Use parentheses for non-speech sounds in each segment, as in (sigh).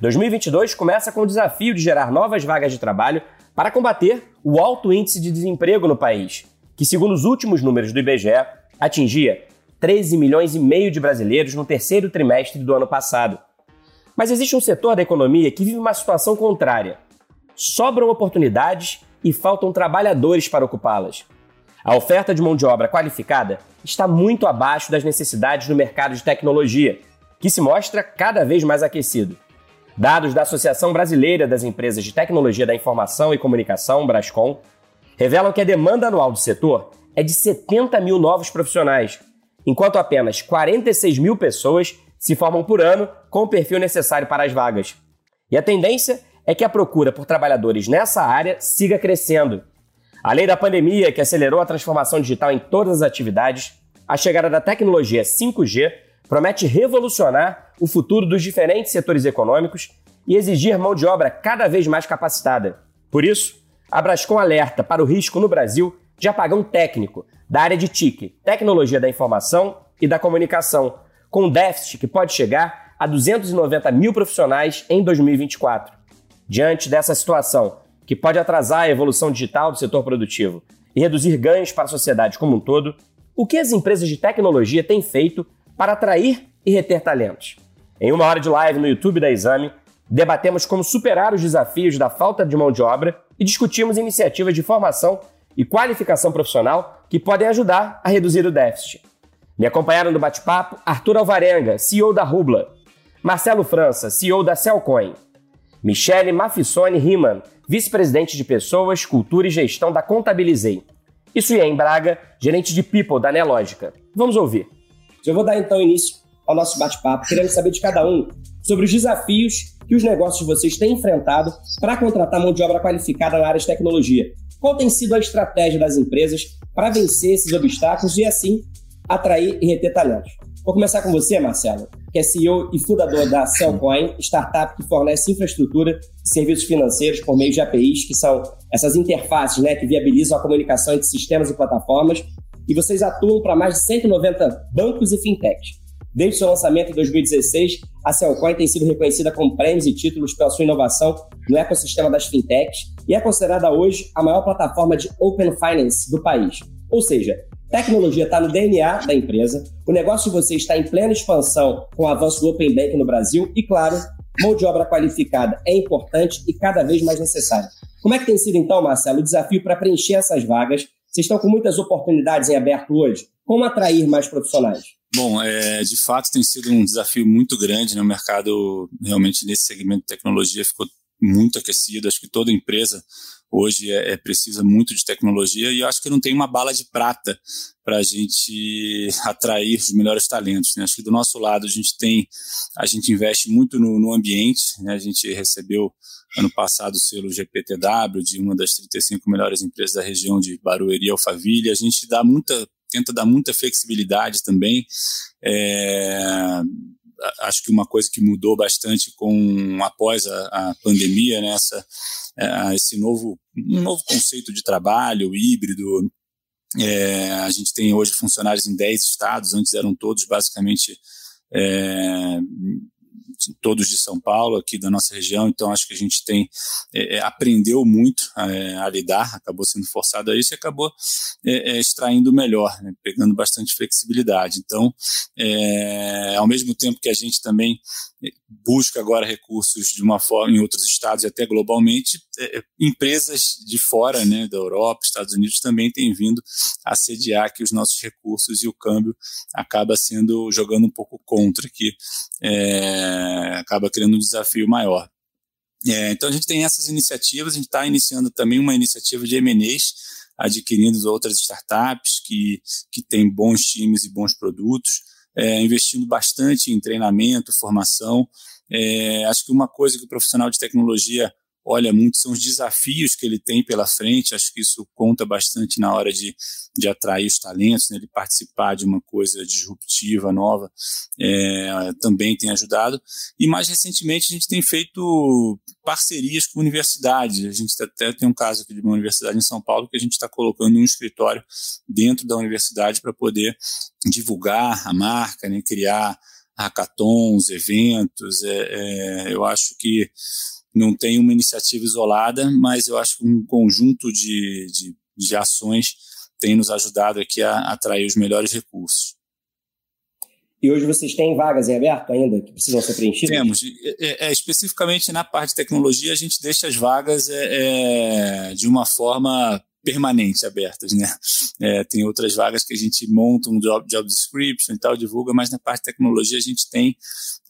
2022 começa com o desafio de gerar novas vagas de trabalho para combater o alto índice de desemprego no país, que, segundo os últimos números do IBGE, atingia 13 milhões e meio de brasileiros no terceiro trimestre do ano passado. Mas existe um setor da economia que vive uma situação contrária. Sobram oportunidades e faltam trabalhadores para ocupá-las. A oferta de mão de obra qualificada está muito abaixo das necessidades no mercado de tecnologia, que se mostra cada vez mais aquecido. Dados da Associação Brasileira das Empresas de Tecnologia da Informação e Comunicação, Brascom, revelam que a demanda anual do setor é de 70 mil novos profissionais, enquanto apenas 46 mil pessoas se formam por ano com o perfil necessário para as vagas. E a tendência é que a procura por trabalhadores nessa área siga crescendo, Além da pandemia, que acelerou a transformação digital em todas as atividades, a chegada da tecnologia 5G promete revolucionar o futuro dos diferentes setores econômicos e exigir mão de obra cada vez mais capacitada. Por isso, a Brascom alerta para o risco no Brasil de apagão técnico da área de TIC, Tecnologia da Informação e da Comunicação, com um déficit que pode chegar a 290 mil profissionais em 2024. Diante dessa situação, que pode atrasar a evolução digital do setor produtivo e reduzir ganhos para a sociedade como um todo, o que as empresas de tecnologia têm feito para atrair e reter talentos? Em uma hora de live no YouTube da Exame, debatemos como superar os desafios da falta de mão de obra e discutimos iniciativas de formação e qualificação profissional que podem ajudar a reduzir o déficit. Me acompanharam no bate-papo Arthur Alvarenga, CEO da Rubla, Marcelo França, CEO da Cellcoin, Michele Mafissoni Riemann, vice-presidente de Pessoas, Cultura e Gestão da Contabilizei. E Suyen Braga, gerente de People da Neológica. Vamos ouvir. Eu vou dar então início ao nosso bate-papo, querendo saber de cada um sobre os desafios que os negócios de vocês têm enfrentado para contratar mão de obra qualificada na área de tecnologia. Qual tem sido a estratégia das empresas para vencer esses obstáculos e assim atrair e reter talentos? Vou começar com você, Marcelo, que é CEO e fundador da Cellcoin, startup que fornece infraestrutura e serviços financeiros por meio de APIs, que são essas interfaces né, que viabilizam a comunicação entre sistemas e plataformas. E vocês atuam para mais de 190 bancos e fintechs. Desde seu lançamento em 2016, a Cellcoin tem sido reconhecida com prêmios e títulos pela sua inovação no ecossistema das fintechs e é considerada hoje a maior plataforma de Open Finance do país. Ou seja, Tecnologia está no DNA da empresa, o negócio de vocês está em plena expansão com o avanço do Open Bank no Brasil e, claro, mão de obra qualificada é importante e cada vez mais necessária. Como é que tem sido, então, Marcelo, o desafio para preencher essas vagas? Vocês estão com muitas oportunidades em aberto hoje. Como atrair mais profissionais? Bom, é, de fato tem sido um desafio muito grande. Né? O mercado, realmente, nesse segmento de tecnologia ficou muito aquecido. Acho que toda empresa hoje é, é, precisa muito de tecnologia e acho que não tem uma bala de prata para a gente (laughs) atrair os melhores talentos. Né? Acho que do nosso lado a gente tem, a gente investe muito no, no ambiente. Né? A gente recebeu ano passado o selo GPTW de uma das 35 melhores empresas da região de Barueri e Alphaville. A gente dá muita tenta dar muita flexibilidade também. É, acho que uma coisa que mudou bastante com após a, a pandemia, né, é, esse novo, um novo conceito de trabalho híbrido. É, a gente tem hoje funcionários em 10 estados, antes eram todos basicamente é, todos de São Paulo, aqui da nossa região, então acho que a gente tem é, é, aprendeu muito é, a lidar, acabou sendo forçado a isso e acabou é, é extraindo melhor, né, pegando bastante flexibilidade. Então, ao mesmo tempo que a gente também busca agora recursos de uma forma em outros estados e até globalmente, empresas de fora, né, da Europa, Estados Unidos também têm vindo a sediar aqui os nossos recursos e o câmbio acaba sendo jogando um pouco contra aqui. É, acaba criando um desafio maior. É, então a gente tem essas iniciativas, a gente está iniciando também uma iniciativa de M&As, adquirindo outras startups que, que têm bons times e bons produtos, é, investindo bastante em treinamento, formação, É, acho que uma coisa que o profissional de tecnologia olha muito são os desafios que ele tem pela frente. Acho que isso conta bastante na hora de, de atrair os talentos, né, de participar de uma coisa disruptiva, nova, é, também tem ajudado. E mais recentemente a gente tem feito parcerias com universidades. A gente até tem um caso aqui de uma universidade em São Paulo que a gente está colocando um escritório dentro da universidade para poder divulgar a marca, né, criar hackathons, eventos. É, é, eu acho que não tem uma iniciativa isolada, mas eu acho que um conjunto de, de, de ações tem nos ajudado aqui a, a atrair os melhores recursos. E hoje vocês têm vagas em aberto ainda que precisam ser preenchidas? Temos. É, é, especificamente na parte de tecnologia, a gente deixa as vagas é, é de uma forma permanente abertas, né? É, tem outras vagas que a gente monta um job, job description e tal, divulga, mas na parte de tecnologia a gente tem,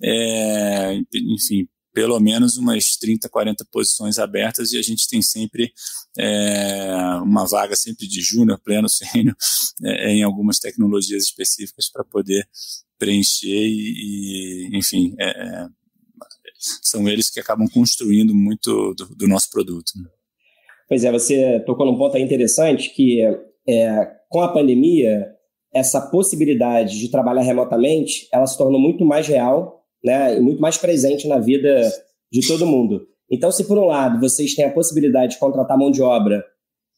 é, enfim, pelo menos umas 30, 40 posições abertas e a gente tem sempre é, uma vaga sempre de júnior, pleno, (laughs) sênior, é, em algumas tecnologias específicas para poder preencher e, e enfim, é, é, são eles que acabam construindo muito do, do nosso produto. Né? Pois é, você tocou num ponto interessante que é, com a pandemia essa possibilidade de trabalhar remotamente ela se tornou muito mais real né, e muito mais presente na vida de todo mundo. Então, se por um lado vocês têm a possibilidade de contratar mão de obra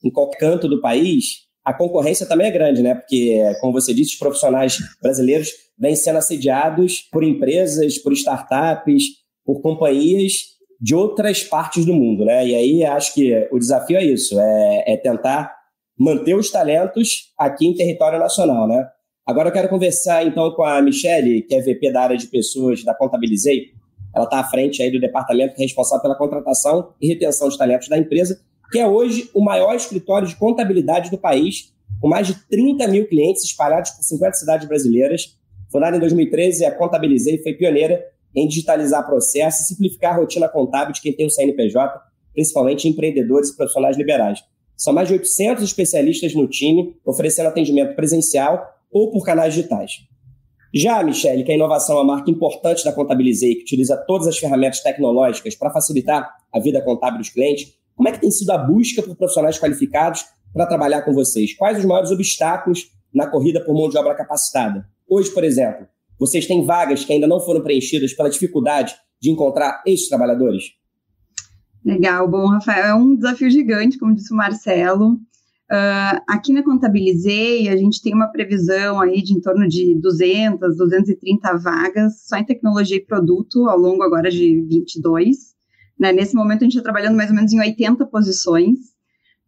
em qualquer canto do país, a concorrência também é grande, né? Porque, como você disse, os profissionais brasileiros vêm sendo assediados por empresas, por startups, por companhias de outras partes do mundo, né? E aí acho que o desafio é isso, é, é tentar manter os talentos aqui em território nacional, né? Agora eu quero conversar então com a Michele, que é VP da área de pessoas da Contabilizei. Ela está à frente aí do departamento responsável pela contratação e retenção de talentos da empresa, que é hoje o maior escritório de contabilidade do país, com mais de 30 mil clientes espalhados por 50 cidades brasileiras. Fundada em 2013, a Contabilizei foi pioneira em digitalizar processos e simplificar a rotina contábil de quem tem o CNPJ, principalmente empreendedores e profissionais liberais. São mais de 800 especialistas no time, oferecendo atendimento presencial ou por canais digitais. Já, Michele, que a inovação é uma marca importante da Contabilizei, que utiliza todas as ferramentas tecnológicas para facilitar a vida contábil dos clientes, como é que tem sido a busca por profissionais qualificados para trabalhar com vocês? Quais os maiores obstáculos na corrida por mão de obra capacitada? Hoje, por exemplo, vocês têm vagas que ainda não foram preenchidas pela dificuldade de encontrar esses trabalhadores? Legal, bom, Rafael, é um desafio gigante, como disse o Marcelo. Uh, aqui na Contabilizei, a gente tem uma previsão aí de em torno de 200, 230 vagas só em tecnologia e produto ao longo agora de 22. Né? Nesse momento, a gente está trabalhando mais ou menos em 80 posições.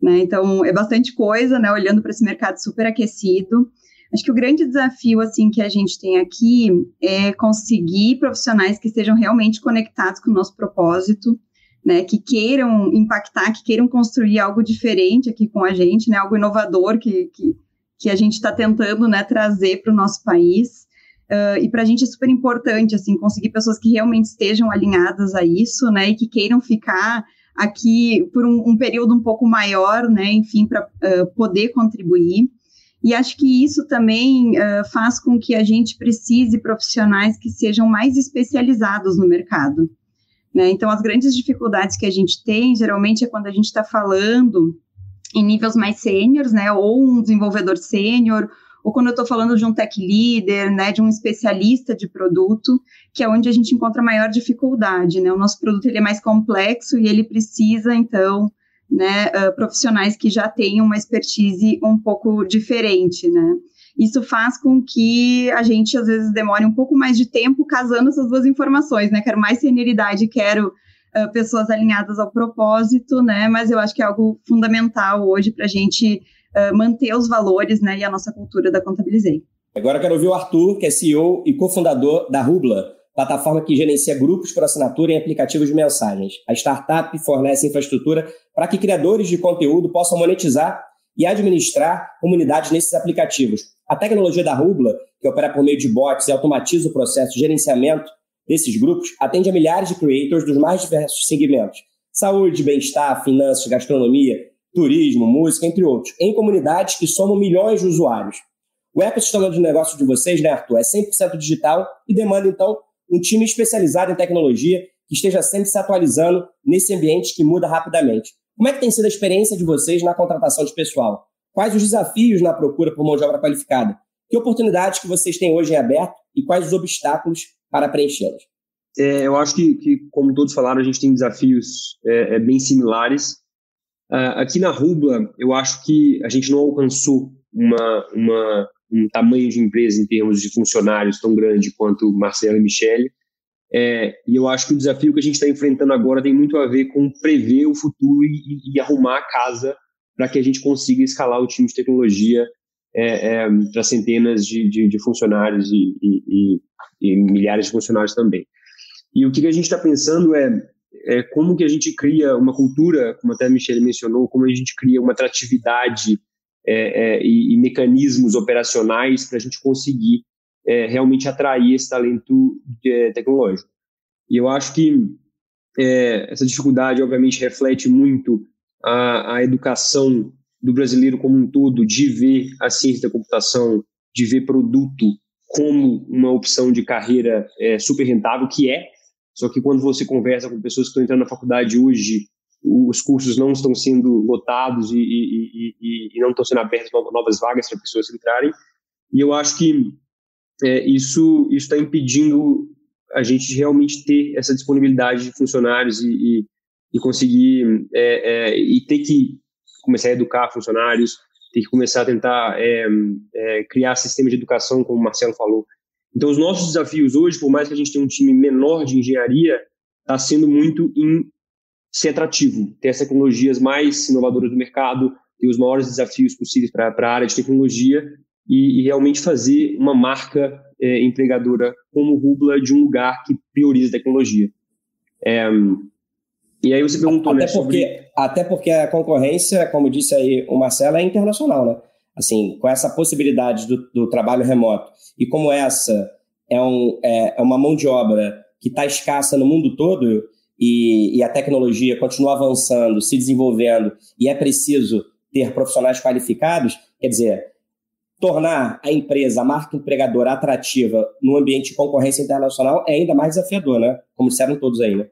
Né? Então, é bastante coisa, né? olhando para esse mercado super aquecido. Acho que o grande desafio assim que a gente tem aqui é conseguir profissionais que estejam realmente conectados com o nosso propósito, né, que queiram impactar, que queiram construir algo diferente aqui com a gente, né, algo inovador que, que, que a gente está tentando né, trazer para o nosso país. Uh, e para a gente é super importante assim conseguir pessoas que realmente estejam alinhadas a isso, né, e que queiram ficar aqui por um, um período um pouco maior, né, enfim, para uh, poder contribuir. E acho que isso também uh, faz com que a gente precise profissionais que sejam mais especializados no mercado. Né? Então, as grandes dificuldades que a gente tem, geralmente, é quando a gente está falando em níveis mais sêniores, né? Ou um desenvolvedor sênior, ou quando eu estou falando de um tech leader, né? De um especialista de produto, que é onde a gente encontra maior dificuldade, né? O nosso produto ele é mais complexo e ele precisa, então, né? Uh, profissionais que já tenham uma expertise um pouco diferente, né? Isso faz com que a gente, às vezes, demore um pouco mais de tempo casando essas duas informações, né? Quero mais senioridade, quero uh, pessoas alinhadas ao propósito, né? Mas eu acho que é algo fundamental hoje para a gente uh, manter os valores, né? E a nossa cultura da Contabilizei. Agora quero ouvir o Arthur, que é CEO e cofundador da Rubla, plataforma que gerencia grupos por assinatura em aplicativos de mensagens. A startup fornece infraestrutura para que criadores de conteúdo possam monetizar e administrar comunidades nesses aplicativos. A tecnologia da Rubla, que opera por meio de bots e automatiza o processo de gerenciamento desses grupos, atende a milhares de creators dos mais diversos segmentos: saúde, bem-estar, finanças, gastronomia, turismo, música, entre outros, em comunidades que somam milhões de usuários. O ecossistema de negócio de vocês, né, Arthur, é 100% digital e demanda, então, um time especializado em tecnologia que esteja sempre se atualizando nesse ambiente que muda rapidamente. Como é que tem sido a experiência de vocês na contratação de pessoal? Quais os desafios na procura por mão de obra qualificada? Que oportunidades que vocês têm hoje em aberto e quais os obstáculos para preenchê-las? É, eu acho que, que, como todos falaram, a gente tem desafios é, é, bem similares. Uh, aqui na Rubla, eu acho que a gente não alcançou uma, uma, um tamanho de empresa em termos de funcionários tão grande quanto Marcelo e Michele. É, e eu acho que o desafio que a gente está enfrentando agora tem muito a ver com prever o futuro e, e arrumar a casa para que a gente consiga escalar o time de tecnologia é, é, para centenas de, de, de funcionários e, e, e, milhares de funcionários também. E o que, a gente está pensando é, é, como que a gente cria uma cultura, como até a Michelle mencionou, como a gente cria uma atratividade é, é, e, mecanismos operacionais para a gente conseguir é, realmente atrair esse talento tecnológico. E eu acho que essa dificuldade, obviamente, reflete muito a, a educação do brasileiro como um todo de ver a ciência da computação, de ver produto como uma opção de carreira é, super rentável, que é, só que quando você conversa com pessoas que estão entrando na faculdade hoje, os cursos não estão sendo lotados e, e, e, e não estão sendo abertas novas vagas para pessoas entrarem. E eu acho que é, isso está impedindo a gente realmente ter essa disponibilidade de funcionários e, e conseguir é, é, e ter que começar a educar funcionários, ter que começar a tentar é, é, criar sistemas de educação, como o Marcelo falou. Então, os nossos desafios hoje, por mais que a gente tenha um time menor de engenharia, está sendo muito em ser atrativo, ter as tecnologias mais inovadoras do mercado, ter os maiores desafios possíveis para a área de tecnologia e, e, realmente fazer uma marca é, empregadora como Rubla de um lugar que prioriza a tecnologia. É, e aí você perguntou, até né, porque, sobre... Até porque a concorrência, como disse aí o Marcelo, é internacional, né? Assim, com essa possibilidade do, do trabalho remoto e como essa é, um, é, é uma mão de obra que está escassa no mundo todo e, e a tecnologia continua avançando, se desenvolvendo e é preciso ter profissionais qualificados, quer dizer, tornar a empresa, a marca empregadora atrativa no ambiente de concorrência internacional é ainda mais desafiador, né? Como disseram todos aí, né?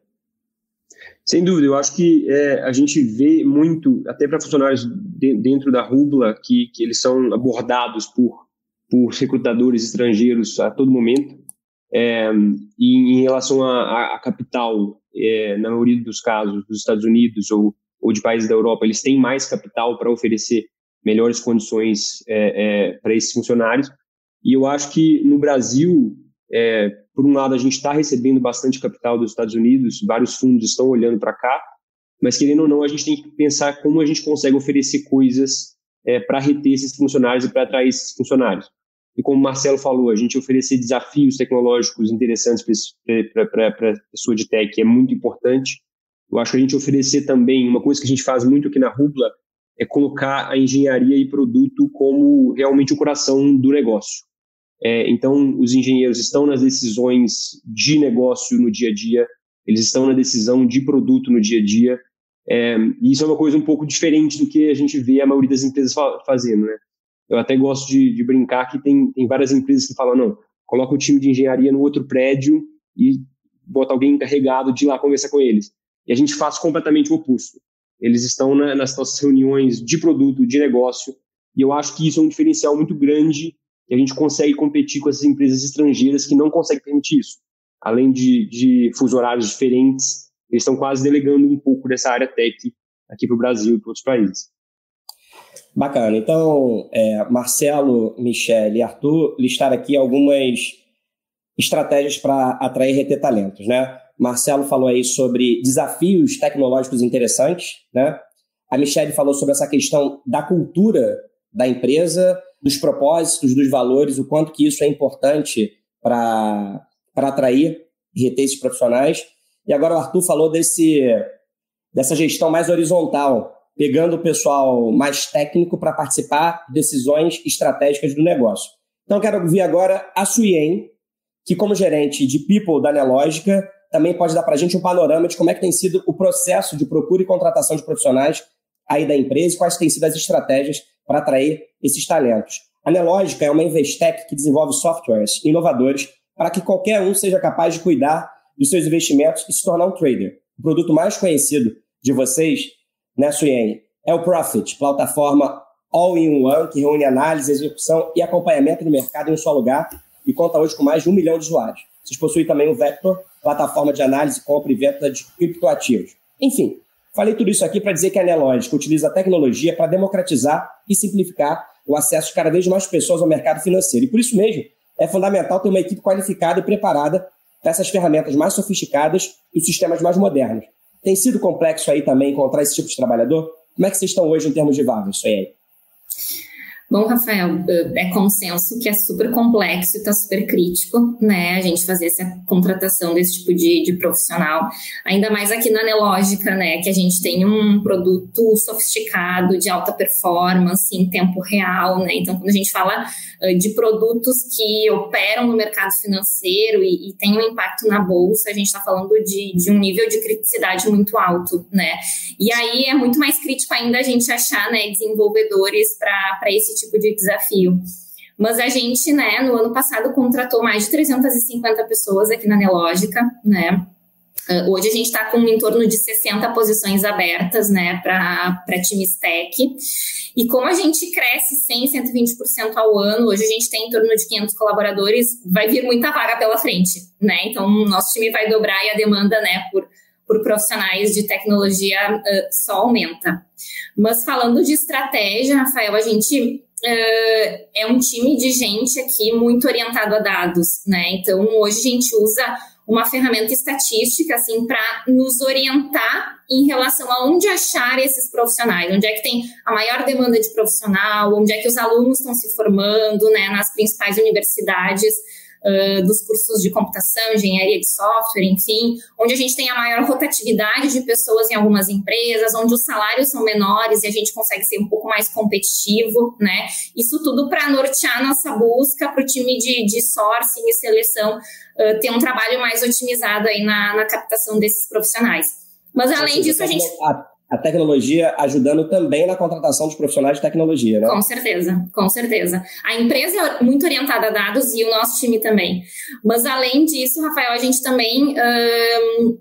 Sem dúvida, eu acho que é, a gente vê muito, até para funcionários de, dentro da Rubla, que, que eles são abordados por, por recrutadores estrangeiros a todo momento. É, e em relação à capital, é, na maioria dos casos, dos Estados Unidos ou, ou de países da Europa, eles têm mais capital para oferecer melhores condições é, é, para esses funcionários. E eu acho que no Brasil, é, por um lado, a gente está recebendo bastante capital dos Estados Unidos, vários fundos estão olhando para cá, mas querendo ou não, a gente tem que pensar como a gente consegue oferecer coisas é, para reter esses funcionários e para atrair esses funcionários. E como o Marcelo falou, a gente oferecer desafios tecnológicos interessantes para a pessoa de tech é muito importante. Eu acho que a gente oferecer também, uma coisa que a gente faz muito aqui na Rubla, é colocar a engenharia e produto como realmente o coração do negócio. É, então, os engenheiros estão nas decisões de negócio no dia a dia, eles estão na decisão de produto no dia a dia, é, e isso é uma coisa um pouco diferente do que a gente vê a maioria das empresas fa fazendo, né? Eu até gosto de, de, brincar que tem, tem várias empresas que falam, não, coloca o time de engenharia no outro prédio e bota alguém encarregado de ir lá conversar com eles. E a gente faz completamente o oposto. Eles estão na, nas nossas reuniões de produto, de negócio, e eu acho que isso é um diferencial muito grande e a gente consegue competir com essas empresas estrangeiras que não conseguem permitir isso. Além de, de fuso horários diferentes, eles estão quase delegando um pouco dessa área tech aqui para o Brasil e para outros países. Bacana. Então, é, Marcelo, Michele e Arthur listaram aqui algumas estratégias para atrair e reter talentos, né? Marcelo falou aí sobre desafios tecnológicos interessantes, né? A Michelle falou sobre essa questão da cultura da empresa dos propósitos, dos valores, o quanto que isso é importante para atrair e reter esses profissionais. E agora o Arthur falou desse, dessa gestão mais horizontal, pegando o pessoal mais técnico para participar de decisões estratégicas do negócio. Então, quero ouvir agora a Suyen, que, como gerente de People da Nelógica, também pode dar para a gente um panorama de como é que tem sido o processo de procura e contratação de profissionais aí da empresa e quais têm sido as estratégias para atrair esses talentos. A Nelógica é uma Investec que desenvolve softwares inovadores para que qualquer um seja capaz de cuidar dos seus investimentos e se tornar um trader. O produto mais conhecido de vocês, né, Suyen, é o Profit, plataforma all-in-one que reúne análise, execução e acompanhamento do mercado em um só lugar e conta hoje com mais de um milhão de usuários. Vocês possuem também o Vector, plataforma de análise, compra e venda de criptoativos. Enfim, falei tudo isso aqui para dizer que a Nelogic utiliza a tecnologia para democratizar e simplificar o acesso de cada vez mais pessoas ao mercado financeiro. E por isso mesmo, é fundamental ter uma equipe qualificada e preparada para essas ferramentas mais sofisticadas e os sistemas mais modernos. Tem sido complexo aí também encontrar esse tipo de trabalhador? Como é que vocês estão hoje em termos de vagas, isso aí? Bom, Rafael, é consenso que é super complexo e está super crítico, né? A gente fazer essa contratação desse tipo de, de profissional, ainda mais aqui na Nelógica, né? Que a gente tem um produto sofisticado, de alta performance, em tempo real, né? Então, quando a gente fala uh, de produtos que operam no mercado financeiro e, e têm um impacto na bolsa, a gente está falando de, de um nível de criticidade muito alto, né? E aí é muito mais crítico ainda a gente achar, né, desenvolvedores para esse tipo de desafio. Mas a gente, né, no ano passado contratou mais de 350 pessoas aqui na Nelógica, né? Ah, hoje a gente está com em torno de 60 posições abertas, né, para times tech. E como a gente cresce 100, 120% ao ano, hoje a gente tem em torno de 500 colaboradores, vai vir muita vaga pela frente, né? Então, nosso time vai dobrar e a demanda, né, por, por profissionais de tecnologia uh, só aumenta. Mas falando de estratégia, Rafael, a gente é um time de gente aqui muito orientado a dados, né? Então, hoje a gente usa uma ferramenta estatística, assim, para nos orientar em relação a onde achar esses profissionais, onde é que tem a maior demanda de profissional, onde é que os alunos estão se formando, né, nas principais universidades uh, dos cursos de computação, engenharia de software, enfim, onde a gente tem a maior rotatividade de pessoas em algumas empresas, onde os salários são menores e a gente consegue ser um pouco mais competitivo, né? Isso tudo para nortear nossa busca para o time de, de sourcing e seleção uh, ter um trabalho mais otimizado aí na, na captação desses profissionais. Mas além disso, a gente a tecnologia ajudando também na contratação dos profissionais de tecnologia, né? Com certeza, com certeza. A empresa é muito orientada a dados e o nosso time também. Mas além disso, Rafael, a gente também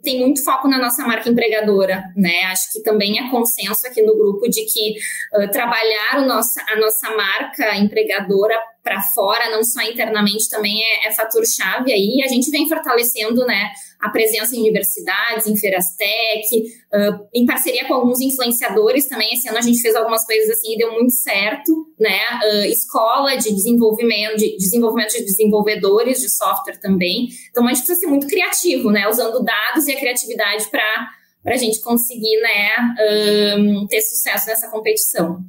tem muito foco na nossa marca empregadora, né? Acho que também é consenso aqui no grupo de que uh, trabalhar a nossa marca empregadora para fora, não só internamente, também é, é fator-chave aí. A gente vem fortalecendo, né, a presença em universidades, em feiras tech, uh, em parceria com alguns influenciadores também. Esse ano a gente fez algumas coisas assim e deu muito certo, né? Uh, escola de desenvolvimento, de desenvolvimento de desenvolvedores de software também. Então a gente precisa ser muito criativo, né? Usando dados e a criatividade para a gente conseguir, né, um, ter sucesso nessa competição.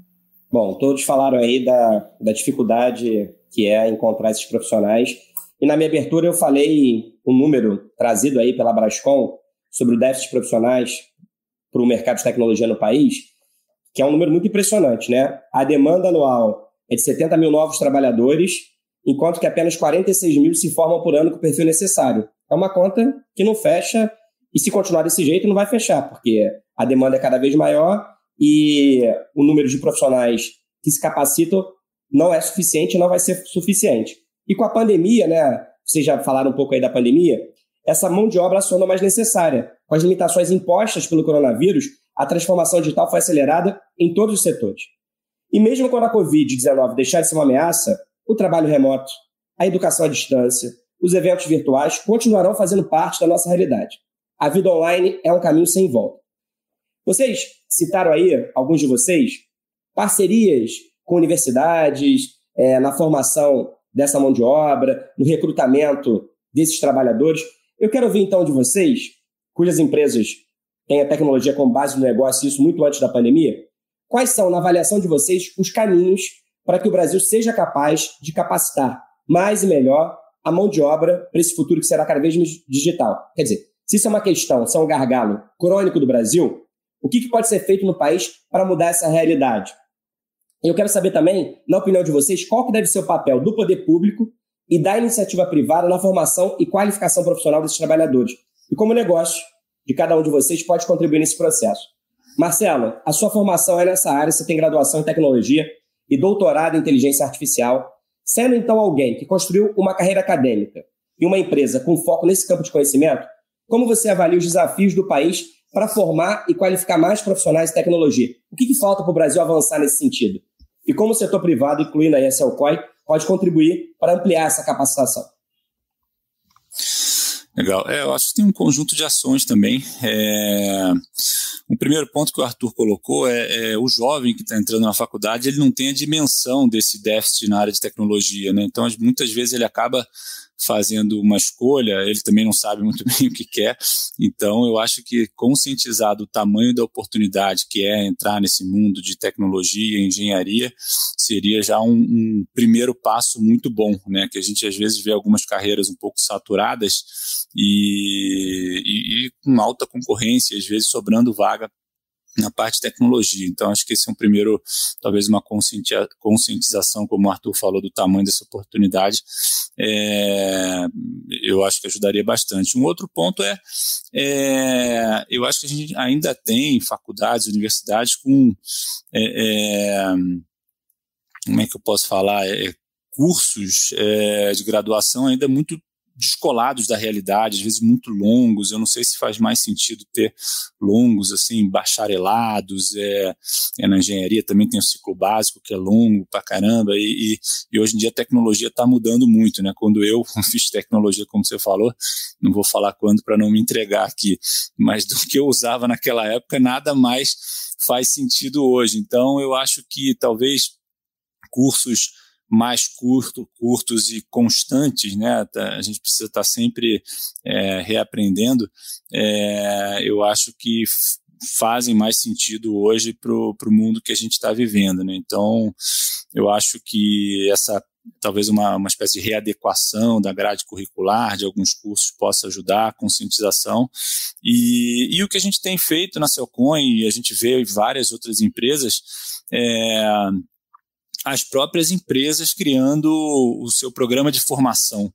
Bom, todos falaram aí da, da dificuldade que é encontrar esses profissionais. E na minha abertura eu falei um número trazido aí pela Brascom sobre o déficit de profissionais para o mercado de tecnologia no país, que é um número muito impressionante, né? A demanda anual é de 70 mil novos trabalhadores, enquanto que apenas 46 mil se formam por ano com o perfil necessário. É uma conta que não fecha e se continuar desse jeito não vai fechar, porque a demanda é cada vez maior e o número de profissionais que se capacitam não é suficiente, não vai ser suficiente. E com a pandemia, né, vocês já falaram um pouco aí da pandemia, essa mão de obra se mais necessária. Com as limitações impostas pelo coronavírus, a transformação digital foi acelerada em todos os setores. E mesmo quando a Covid-19 deixar de ser uma ameaça, o trabalho remoto, a educação à distância, os eventos virtuais continuarão fazendo parte da nossa realidade. A vida online é um caminho sem volta. Vocês citaram aí, alguns de vocês, parcerias com universidades, é, na formação dessa mão de obra, no recrutamento desses trabalhadores. Eu quero ouvir então de vocês, cujas empresas têm a tecnologia como base do negócio, isso muito antes da pandemia, quais são, na avaliação de vocês, os caminhos para que o Brasil seja capaz de capacitar mais e melhor a mão de obra para esse futuro que será cada vez mais digital? Quer dizer, se isso é uma questão, se é um gargalo crônico do Brasil, o que, que pode ser feito no país para mudar essa realidade? Eu quero saber também, na opinião de vocês, qual que deve ser o papel do poder público e da iniciativa privada na formação e qualificação profissional desses trabalhadores. E como negócio de cada um de vocês pode contribuir nesse processo. Marcelo, a sua formação é nessa área, você tem graduação em tecnologia e doutorado em inteligência artificial, sendo então alguém que construiu uma carreira acadêmica em uma empresa com foco nesse campo de conhecimento, como você avalia os desafios do país para formar e qualificar mais profissionais de tecnologia? O que, que falta para o Brasil avançar nesse sentido? E como o setor privado, incluindo a ESLCOI, pode contribuir para ampliar essa capacitação? Legal. É, eu acho que tem um conjunto de ações também. É... Um primeiro ponto que o Arthur colocou é, é o jovem que está entrando na faculdade, ele não tem a dimensão desse déficit na área de tecnologia, né? Então, muitas vezes ele acaba fazendo uma escolha, ele também não sabe muito (laughs) bem o que quer. Então, eu acho que conscientizar do tamanho da oportunidade que é entrar nesse mundo de tecnologia e engenharia seria já um, um, primeiro passo muito bom, né? Que a gente às vezes vê algumas carreiras um pouco saturadas e, e, e com alta concorrência, às vezes sobrando vaga na parte de tecnologia. Então, acho que esse é um primeiro, talvez uma conscientização, como o Arthur falou, do tamanho dessa oportunidade, é, eu acho que ajudaria bastante. Um outro ponto é, é, eu acho que a gente ainda tem faculdades, universidades com, é, é como é que eu posso falar, é, cursos é, de graduação ainda muito descolados da realidade, às vezes muito longos. Eu não sei se faz mais sentido ter longos, assim, bacharelados. É, é na engenharia também tem o ciclo básico, que é longo pra caramba. E, e, e hoje em dia a tecnologia está mudando muito, né? Quando eu (laughs) fiz tecnologia, como você falou, não vou falar quando para não me entregar aqui, mas do que eu usava naquela época, nada mais faz sentido hoje. Então, eu acho que talvez cursos mais curto, curtos e constantes, né? Tá, a gente precisa estar sempre é, reaprendendo. É, eu acho que fazem mais sentido hoje para o mundo que a gente está vivendo, né? Então, eu acho que essa talvez uma, uma espécie de readequação da grade curricular de alguns cursos possa ajudar a conscientização e, e o que a gente tem feito na Celcoin e a gente vê várias outras empresas é, as próprias empresas criando o seu programa de formação.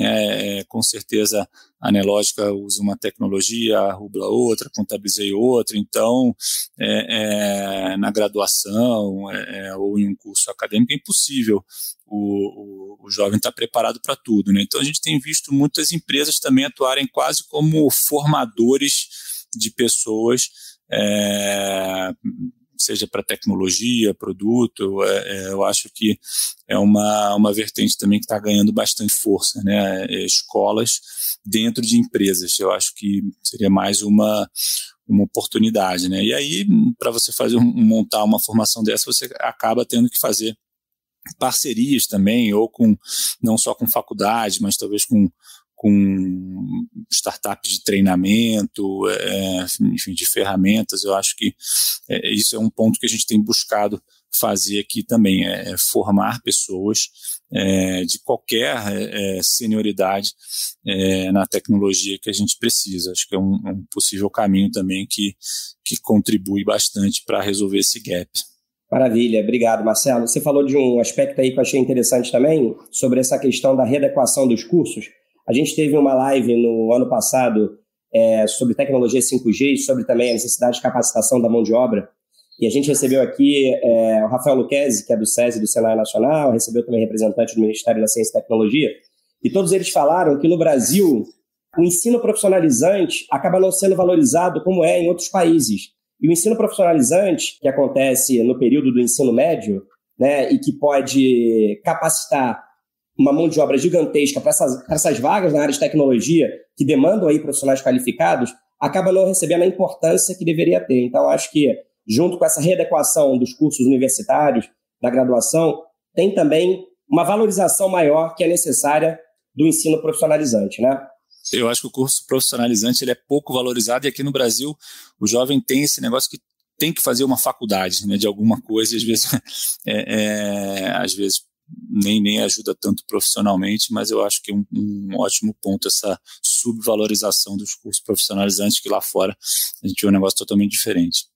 É, com certeza a Nelógica usa uma tecnologia, a Rubla outra, Contabilizei outra, então é, é, na graduação é, é, ou em um curso acadêmico é impossível o, o, o jovem estar preparado para tudo. Né? Então a gente tem visto muitas empresas também atuarem quase como formadores de pessoas é, seja para tecnologia, produto, é, é, eu acho que é uma, uma vertente também que está ganhando bastante força, né? É, escolas dentro de empresas, eu acho que seria mais uma uma oportunidade, né? E aí, para você fazer montar uma formação dessa, você acaba tendo que fazer parcerias também, ou com não só com faculdade, mas talvez com com startups de treinamento, é, enfim, de ferramentas. Eu acho que é, isso é um ponto que a gente tem buscado fazer aqui também, é, é formar pessoas é, de qualquer é, senioridade é, na tecnologia que a gente precisa. Acho que é um, um possível caminho também que, que contribui bastante para resolver esse gap. Maravilha, obrigado, Marcelo. Você falou de um aspecto aí que eu achei interessante também, sobre essa questão da readequação dos cursos. A gente teve uma live no ano passado é, sobre tecnologia 5G e sobre também a necessidade de capacitação da mão de obra. E a gente recebeu aqui é, o Rafael Luquezzi, que é do SESI do Senado Nacional, recebeu também representante do Ministério da Ciência e Tecnologia, e todos eles falaram que no Brasil o ensino profissionalizante acaba não sendo valorizado como é em outros países. E o ensino profissionalizante, que acontece no período do ensino médio, né, e que pode capacitar uma mão de obra gigantesca para essas, essas vagas na área de tecnologia que demandam aí profissionais qualificados, acaba não recebendo a importância que deveria ter. Então, acho que, junto com essa readequação dos cursos universitários, da graduação, tem também uma valorização maior que é necessária do ensino profissionalizante, né? Eu acho que o curso profissionalizante ele é pouco valorizado e aqui no Brasil o jovem tem esse negócio que tem que fazer uma faculdade né, de alguma coisa e às vezes, (laughs) é, é, às vezes nem, nem ajuda tanto profissionalmente, mas eu acho que é um, um ótimo ponto essa subvalorização dos cursos profissionalizantes, que lá fora a gente vê um negócio totalmente diferente.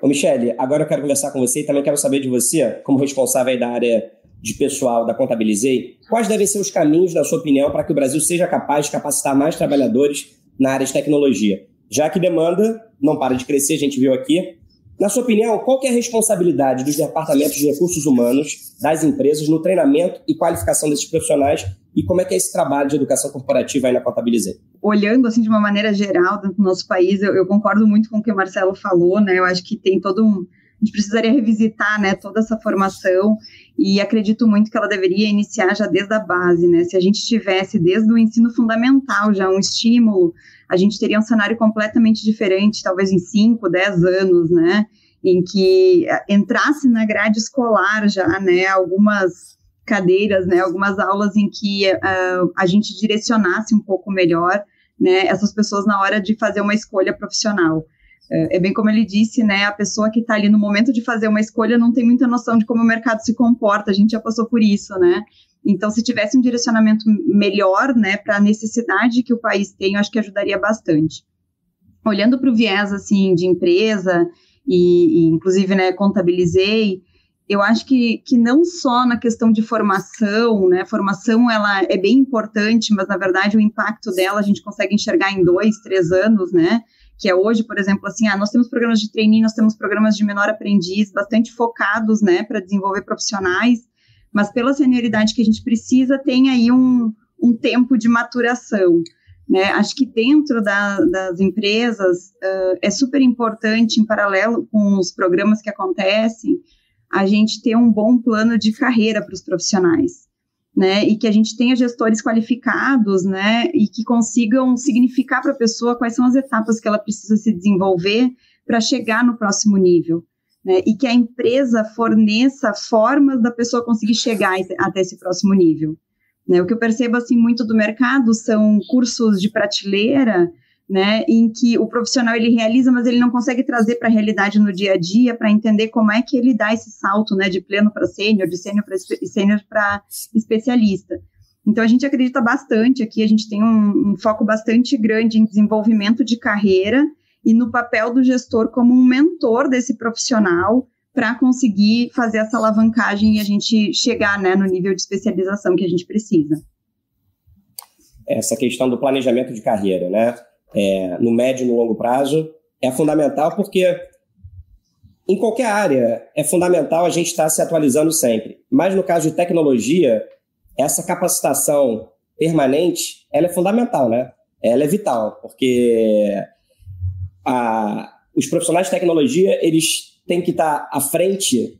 Ô Michele, agora eu quero conversar com você e também quero saber de você, como responsável da área de pessoal da Contabilizei, quais devem ser os caminhos, na sua opinião, para que o Brasil seja capaz de capacitar mais trabalhadores na área de tecnologia? Já que demanda não para de crescer, a gente viu aqui, Na sua opinião, qual é a responsabilidade dos departamentos de recursos humanos das empresas no treinamento e qualificação desses profissionais e como é que é esse trabalho de educação corporativa aí na Contabilizei? Olhando assim de uma maneira geral dentro do nosso país, eu, eu concordo muito com o que o Marcelo falou, né? Eu acho que tem todo um a gente precisaria revisitar, né, toda essa formação e acredito muito que ela deveria iniciar já desde a base, né? Se a gente tivesse desde o ensino fundamental já um estímulo a gente teria um cenário completamente diferente, talvez em 5, 10 anos, né? Em que eh, entrasse na grade escolar já, né? Algumas cadeiras, né? Algumas aulas em que uh, a gente direcionasse um pouco melhor, né? Essas pessoas na hora de fazer uma escolha profissional. Uh, é bem como ele disse, né? A pessoa que está ali no momento de fazer uma escolha não tem muita noção de como o mercado se comporta. A gente já passou por isso, né? Então, se tivesse um direcionamento melhor, né, para a necessidade que o país tem, eu acho que ajudaria bastante. Olhando para o viés, assim, de empresa, e, e, inclusive, né, contabilizei, eu acho que, que não só na questão de formação, né, formação ela é bem importante, mas, na verdade, o impacto dela a gente consegue enxergar em dois, três anos, né, que é hoje, por exemplo, assim, ah, nós temos programas de trainee, nós temos programas de menor aprendiz, bastante focados, né, para desenvolver profissionais, mas pela senioridade que a gente precisa, tem aí um, um tempo de maturação. Né? Acho que dentro da, das empresas uh, é super importante, em paralelo com os programas que acontecem, a gente ter um bom plano de carreira para os profissionais. Né, e que a gente tenha gestores qualificados, né, e que consigam significar para a pessoa quais são as etapas que ela precisa se desenvolver para chegar no próximo nível né, e que a empresa forneça formas da pessoa conseguir chegar até esse próximo nível. Né, o que eu percebo assim muito do mercado são cursos de prateleira, né, em que o profissional ele realiza, mas ele não consegue trazer para a realidade no dia a dia para entender como é que ele dá esse salto, né, de pleno para sênior, de sênior para sênior para especialista. Então a gente acredita bastante aqui, a gente tem um, um foco bastante grande em desenvolvimento de carreira e no papel do gestor como um mentor desse profissional para conseguir fazer essa alavancagem e a gente chegar né, no nível de especialização que a gente precisa. Essa questão do planejamento de carreira, né? É, no médio e no longo prazo, é fundamental porque em qualquer área é fundamental a gente estar se atualizando sempre. Mas no caso de tecnologia, essa capacitação permanente, ela é fundamental, né? Ela é vital, porque a, os profissionais de tecnologia eles têm que estar à frente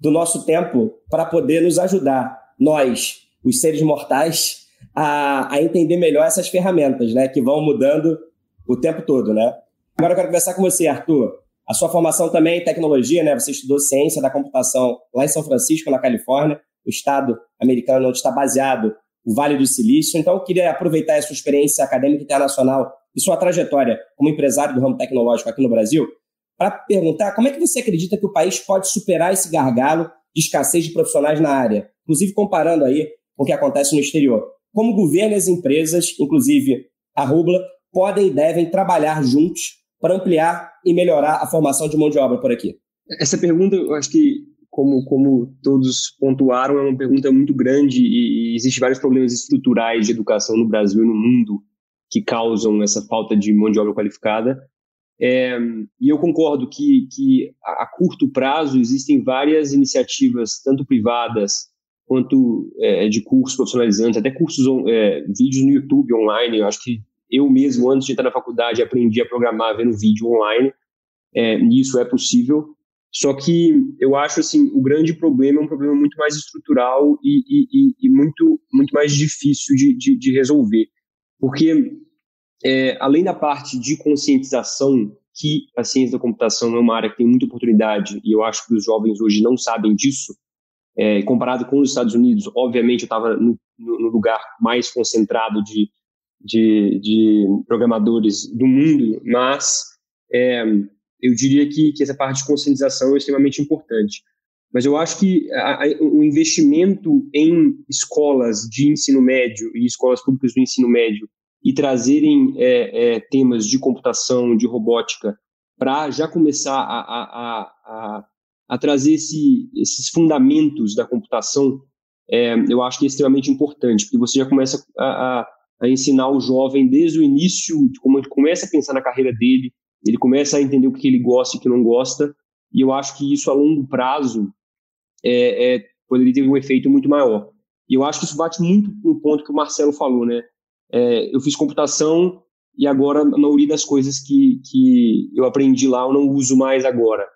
do nosso tempo para poder nos ajudar, nós, os seres mortais, a, a entender melhor essas ferramentas, né, que vão mudando o tempo todo, né? Agora eu quero conversar com você, Arthur. A sua formação também em tecnologia, né? Você estudou ciência da computação lá em São Francisco, na Califórnia, o estado americano onde está baseado o Vale do Silício. Então, eu queria aproveitar a sua experiência acadêmica internacional e sua trajetória como empresário do ramo tecnológico aqui no Brasil, para perguntar como é que você acredita que o país pode superar esse gargalo de escassez de profissionais na área, inclusive comparando aí com o que acontece no exterior. Como governo e as empresas, inclusive a Rubla, podem e devem trabalhar juntos para ampliar e melhorar a formação de mão de obra por aqui? Essa pergunta, eu acho que, como, como todos pontuaram, é uma pergunta muito grande e, e existem vários problemas estruturais de educação no Brasil e no mundo que causam essa falta de mão de obra qualificada. É, e eu concordo que, que a, curto prazo existem várias iniciativas, tanto privadas quanto é, de cursos profissionalizantes, até cursos, é, vídeos no YouTube online. Eu acho que eu mesmo, antes de entrar na faculdade, aprendi a programar vendo vídeo online. É, isso é possível. Só que eu acho assim, o grande problema é um problema muito mais estrutural e, e, e muito, muito mais difícil de, de, de resolver. Porque, é, além da parte de conscientização, que a ciência da computação é uma área que tem muita oportunidade, e eu acho que os jovens hoje não sabem disso, é, comparado com os Estados Unidos, obviamente eu estava no, no, lugar mais concentrado de, de, de programadores do mundo, mas é, eu diria que, que essa parte de conscientização é extremamente importante. Mas eu acho que a, a, o investimento em escolas de ensino médio e escolas públicas do ensino médio e trazerem é, é, temas de computação, de robótica, para já começar a, a, a, a trazer esse, esses fundamentos da computação, é, eu acho que é extremamente importante, porque você já começa a, a, ensinar o jovem desde o início, como ele começa a pensar na carreira dele, ele começa a entender o que ele gosta e o que não gosta, e eu acho que isso a longo prazo é, é, poderia ter um efeito muito maior. E eu acho que isso bate muito no ponto que o Marcelo falou, né? É, eu fiz computação e agora a maioria das coisas que, que eu aprendi lá eu não uso mais agora.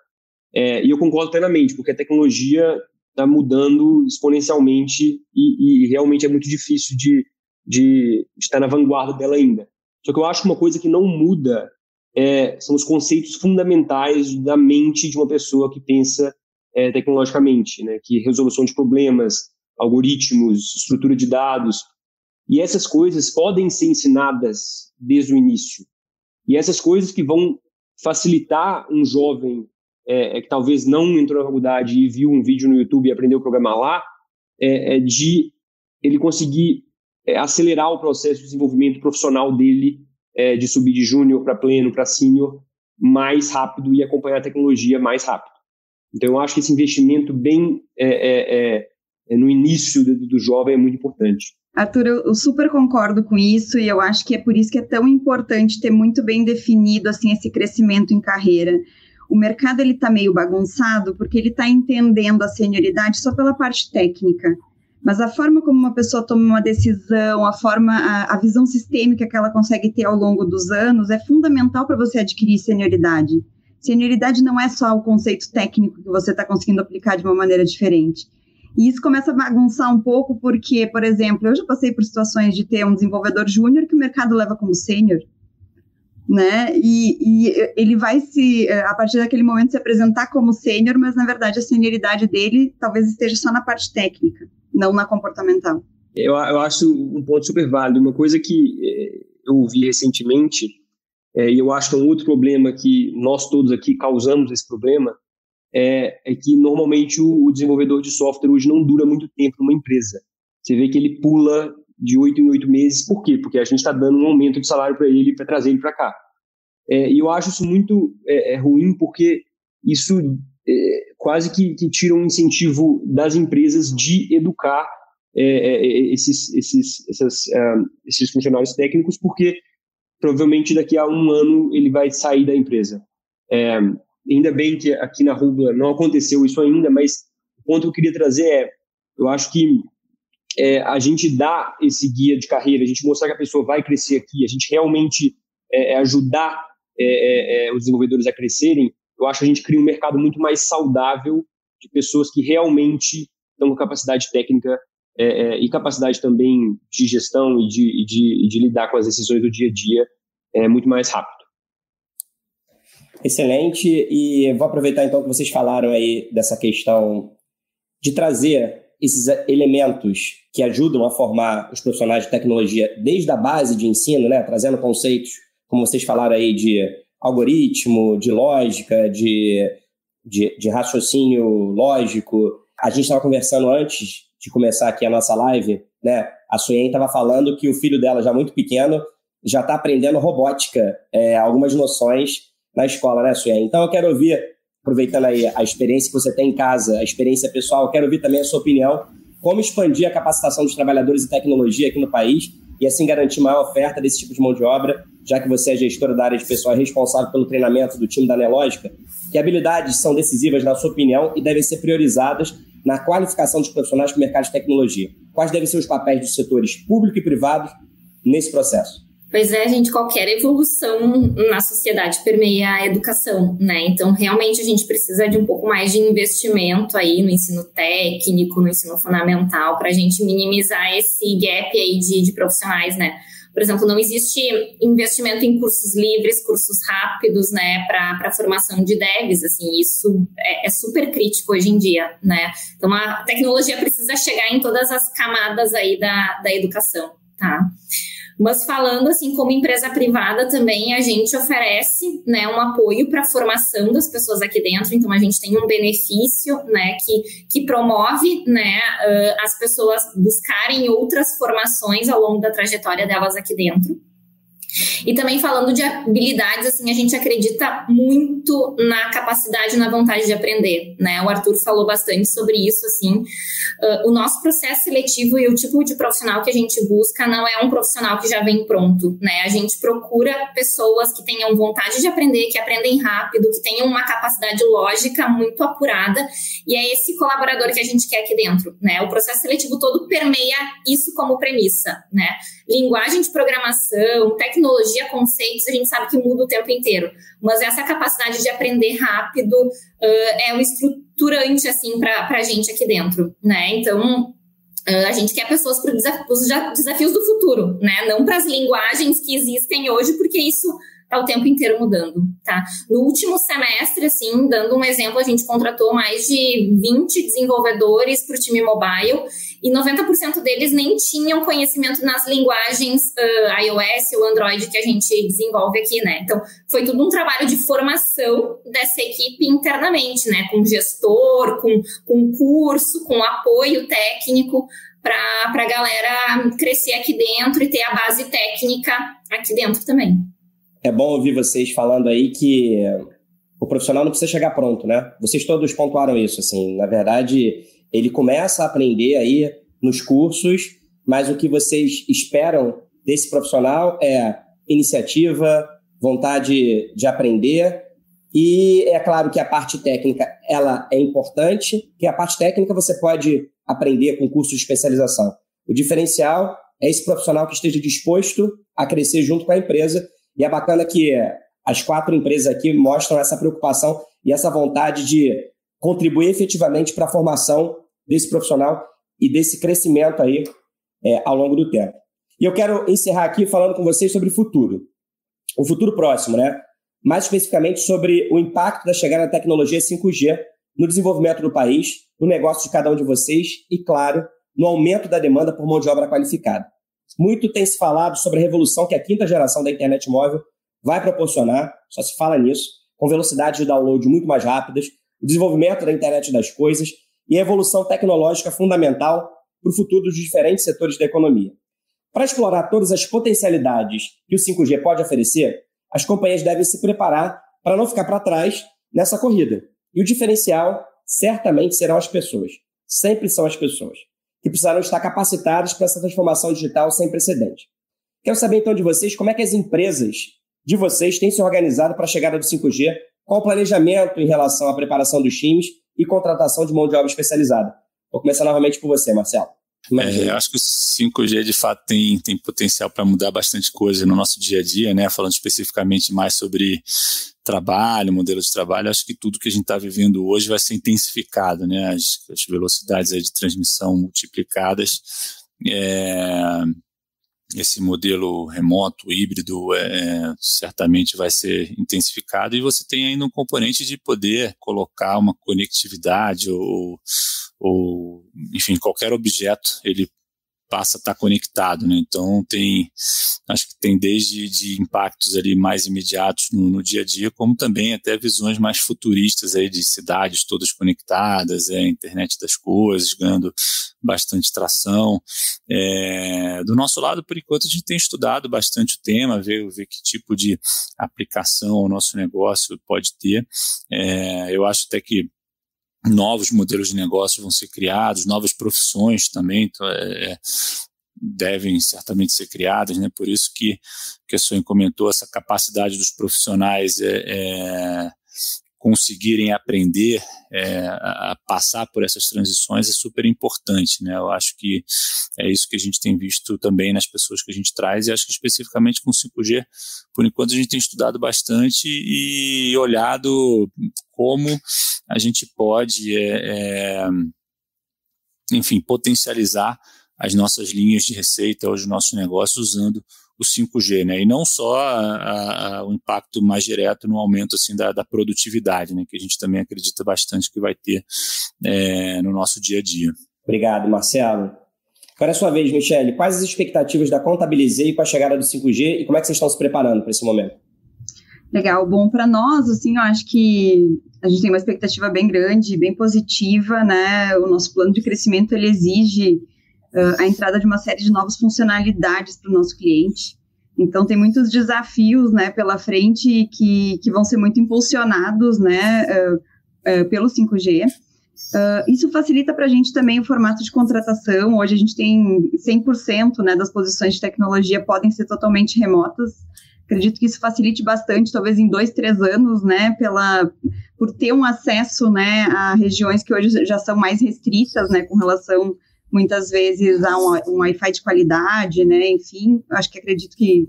É, e eu concordo plenamente, porque a tecnologia está mudando exponencialmente e, e, realmente é muito difícil de, de, de, estar na vanguarda dela ainda. Só que eu acho que uma coisa que não muda é, são os conceitos fundamentais da mente de uma pessoa que pensa é, tecnologicamente, né? que resolução de problemas, algoritmos, estrutura de dados, e essas coisas podem ser ensinadas desde o início. E essas coisas que vão facilitar um jovem é, é, que talvez não entrou na faculdade e viu um vídeo no YouTube e aprendeu a programar lá, é, é de ele conseguir é, acelerar o processo de desenvolvimento profissional dele, de subir de júnior para pleno, para sênior, mais rápido e acompanhar a tecnologia mais rápido. Então, eu acho que esse investimento bem no início do, do jovem é muito importante. Arthur, eu, super concordo com isso e eu acho que é por isso que é tão importante ter muito bem definido assim esse crescimento em carreira. O mercado ele está meio bagunçado porque ele está entendendo a senioridade só pela parte técnica. Mas a forma como uma pessoa toma uma decisão, a forma, a, a visão sistêmica que ela consegue ter ao longo dos anos é fundamental para você adquirir senioridade. Senioridade não é só o conceito técnico que você está conseguindo aplicar de uma maneira diferente. E isso começa a bagunçar um pouco, porque, por exemplo, eu já passei por situações de ter um desenvolvedor júnior que o mercado leva como sênior, né? E, e, ele vai se, eh, a partir daquele momento, se apresentar como sênior, mas na verdade a senioridade dele talvez esteja só na parte técnica, não na comportamental. Eu, eu acho um ponto super válido. Uma coisa que eh, eu ouvi recentemente, é, e eu acho que é um outro problema que nós todos aqui causamos esse problema, é, é que normalmente o, o, desenvolvedor de software hoje não dura muito tempo numa empresa. Você vê que ele pula de oito em oito meses, por quê? Porque a gente está dando um aumento de salário para ele para trazer ele para cá. É, e eu acho isso muito é, é ruim porque isso é, quase que, que, tira um incentivo das empresas de educar é, esses, esses, essas, esses funcionários técnicos, porque provavelmente daqui a um ano ele vai sair da empresa. É, Ainda bem que aqui na Rubla não aconteceu isso ainda, mas o ponto que eu queria trazer é, eu acho que é, a gente dá esse guia de carreira, a gente mostrar que a pessoa vai crescer aqui, a gente realmente é, é ajudar é, é, é, os desenvolvedores a crescerem, eu acho que a gente cria um mercado muito mais saudável de pessoas que realmente estão com capacidade técnica e capacidade também de gestão e de, de, de lidar com as decisões do dia a dia é muito mais rápido. Excelente. E vou aproveitar então que vocês falaram aí dessa questão de trazer esses elementos que ajudam a formar os profissionais de tecnologia desde a base de ensino, né? trazendo conceitos, como vocês falaram aí, de algoritmo, de lógica, de, de, de raciocínio lógico. A gente estava conversando antes de começar aqui a nossa live, né? A Suyen estava falando que o filho dela, já muito pequeno, já está aprendendo robótica, é, algumas noções na escola, né, Sué? Então eu quero ouvir, aproveitando aí a experiência que você tem em casa, a experiência pessoal, quero ouvir também a sua opinião, como expandir a capacitação dos trabalhadores em tecnologia aqui no país e assim garantir maior oferta desse tipo de mão de obra, já que você é gestora da área de pessoal responsável pelo treinamento do time da Nelógica, que habilidades são decisivas na sua opinião e devem ser priorizadas na qualificação dos profissionais para o mercado de tecnologia? Quais devem ser os papéis dos setores público e privado nesse processo? Pois é, gente, qualquer evolução na sociedade permeia a educação, né? Então, realmente, a gente precisa de um pouco mais de investimento aí no ensino técnico, no ensino fundamental, para a gente minimizar esse gap aí de, de profissionais, né? Por exemplo, não existe investimento em cursos livres, cursos rápidos, né, para formação de devs, assim, isso é, é, super crítico hoje em dia, né? Então, a tecnologia precisa chegar em todas as camadas aí da, da educação, tá? Mas falando assim, como empresa privada também, a gente oferece né, um apoio para a formação das pessoas aqui dentro, então a gente tem um benefício né, que, que promove né, uh, as pessoas buscarem outras formações ao longo da trajetória delas aqui dentro. E também falando de habilidades, assim, a gente acredita muito na capacidade e na vontade de aprender, né? O Arthur falou bastante sobre isso, assim. Uh, o nosso processo seletivo e o tipo de profissional que a gente busca não é um profissional que já vem pronto, né? A gente procura pessoas que tenham vontade de aprender, que aprendem rápido, que tenham uma capacidade lógica muito apurada, e é esse colaborador que a gente quer aqui dentro, né? O processo seletivo todo permeia isso como premissa, né? Linguagem de programação, tecnologia, conceitos, a gente sabe que muda o tempo inteiro, mas essa capacidade de aprender rápido uh, é o estruturante, assim, para a gente aqui dentro, né? Então, Uh, a gente quer pessoas para os desafios do futuro, né? Não para as linguagens que existem hoje, porque isso está o tempo inteiro mudando, tá? No último semestre, assim, dando um exemplo, a gente contratou mais de 20 desenvolvedores para o time mobile e 90% deles nem tinham conhecimento nas linguagens uh, iOS ou Android que a gente desenvolve aqui, né? Então, foi tudo um trabalho de formação dessa equipe internamente, né? Com gestor, com, com curso, com apoio técnico para a galera crescer aqui dentro e ter a base técnica aqui dentro também é bom ouvir vocês falando aí que o profissional não precisa chegar pronto, né? Vocês todos pontuaram isso, assim. Na verdade, ele começa a aprender aí nos cursos, mas o que vocês esperam desse profissional é iniciativa, vontade de aprender e é claro que a parte técnica ela é importante, que a parte técnica você pode aprender com curso de especialização. O diferencial é esse profissional que esteja disposto a crescer junto com a empresa e é bacana que as quatro empresas aqui mostram essa preocupação e essa vontade de contribuir efetivamente para a formação desse profissional e desse crescimento aí é, ao longo do tempo. E eu quero encerrar aqui falando com vocês sobre o futuro. O futuro próximo, né? Mais especificamente sobre o impacto da chegada da tecnologia 5G no desenvolvimento do país, no negócio de cada um de vocês e, claro, no aumento da demanda por mão de obra qualificada. Muito tem se falado sobre a revolução que a quinta geração da internet móvel vai proporcionar, só se fala nisso, com velocidades de download muito mais rápidas, o desenvolvimento da internet das coisas e a evolução tecnológica fundamental para o futuro dos diferentes setores da economia. Para explorar todas as potencialidades que o 5G pode oferecer, as companhias devem se preparar para não ficar para trás nessa corrida. E o diferencial certamente serão as pessoas. Sempre são as pessoas que precisarão estar capacitados para essa transformação digital sem precedente. Quero saber então de vocês como é que as empresas de vocês têm se organizado para a chegada do 5G, qual o planejamento em relação à preparação dos times e contratação de mão de obra especializada. Vou começar novamente por você, Marcelo. É, eu acho que o 5G de fato tem, tem potencial para mudar bastante coisa no nosso dia a dia, né? Falando especificamente mais sobre trabalho, modelo de trabalho, acho que tudo que a gente está vivendo hoje vai ser intensificado, né? As, as velocidades de transmissão multiplicadas. É, esse modelo remoto, híbrido, é, certamente vai ser intensificado e você tem ainda um componente de poder colocar uma conectividade ou, ou enfim, qualquer objeto, ele passa a estar conectado, né? Então tem, acho que tem desde de impactos ali mais imediatos no, no, dia a dia, como também até visões mais futuristas aí de cidades todas conectadas, é, internet das coisas ganhando bastante tração. É, do nosso lado, por enquanto, a gente tem estudado bastante o tema, ver, ver que tipo de aplicação o nosso negócio pode ter. É, eu acho até que novos modelos de negócio vão ser criados, novas profissões também então, é, é, devem certamente ser criadas, né? Por isso que, que a Sonho comentou essa capacidade dos profissionais é, é conseguirem aprender é, a passar por essas transições é super importante, né? Eu acho que é isso que a gente tem visto também nas pessoas que a gente traz e acho que especificamente com o 5G, por enquanto a gente tem estudado bastante e olhado como a gente pode, é, é, enfim, potencializar as nossas linhas de receita, os nossos negócios usando o 5G, né? E não só a, a, o impacto mais direto no aumento assim da, da, produtividade, né? Que a gente também acredita bastante que vai ter é, no nosso dia a dia. Obrigado, Marcelo. Agora é a sua vez, Michele. Quais as expectativas da Contabilizei com a chegada do 5G e como é que vocês estão se preparando para esse momento? Legal. Bom, para nós, assim, eu acho que a gente tem uma expectativa bem grande, bem positiva, né? O nosso plano de crescimento, ele exige uh, a entrada de uma série de novas funcionalidades para o nosso cliente. Então, tem muitos desafios né, pela frente que, que vão ser muito impulsionados né, uh, uh, pelo 5G. Uh, isso facilita para a gente também o formato de contratação. Hoje a gente tem 100% né, das posições de tecnologia podem ser totalmente remotas. Acredito que isso facilite bastante, talvez em dois, três anos, né, pela, por ter um acesso né, a regiões que hoje já são mais restritas, né, com relação muitas vezes a um, um Wi-Fi de qualidade, né, enfim, acho que acredito que,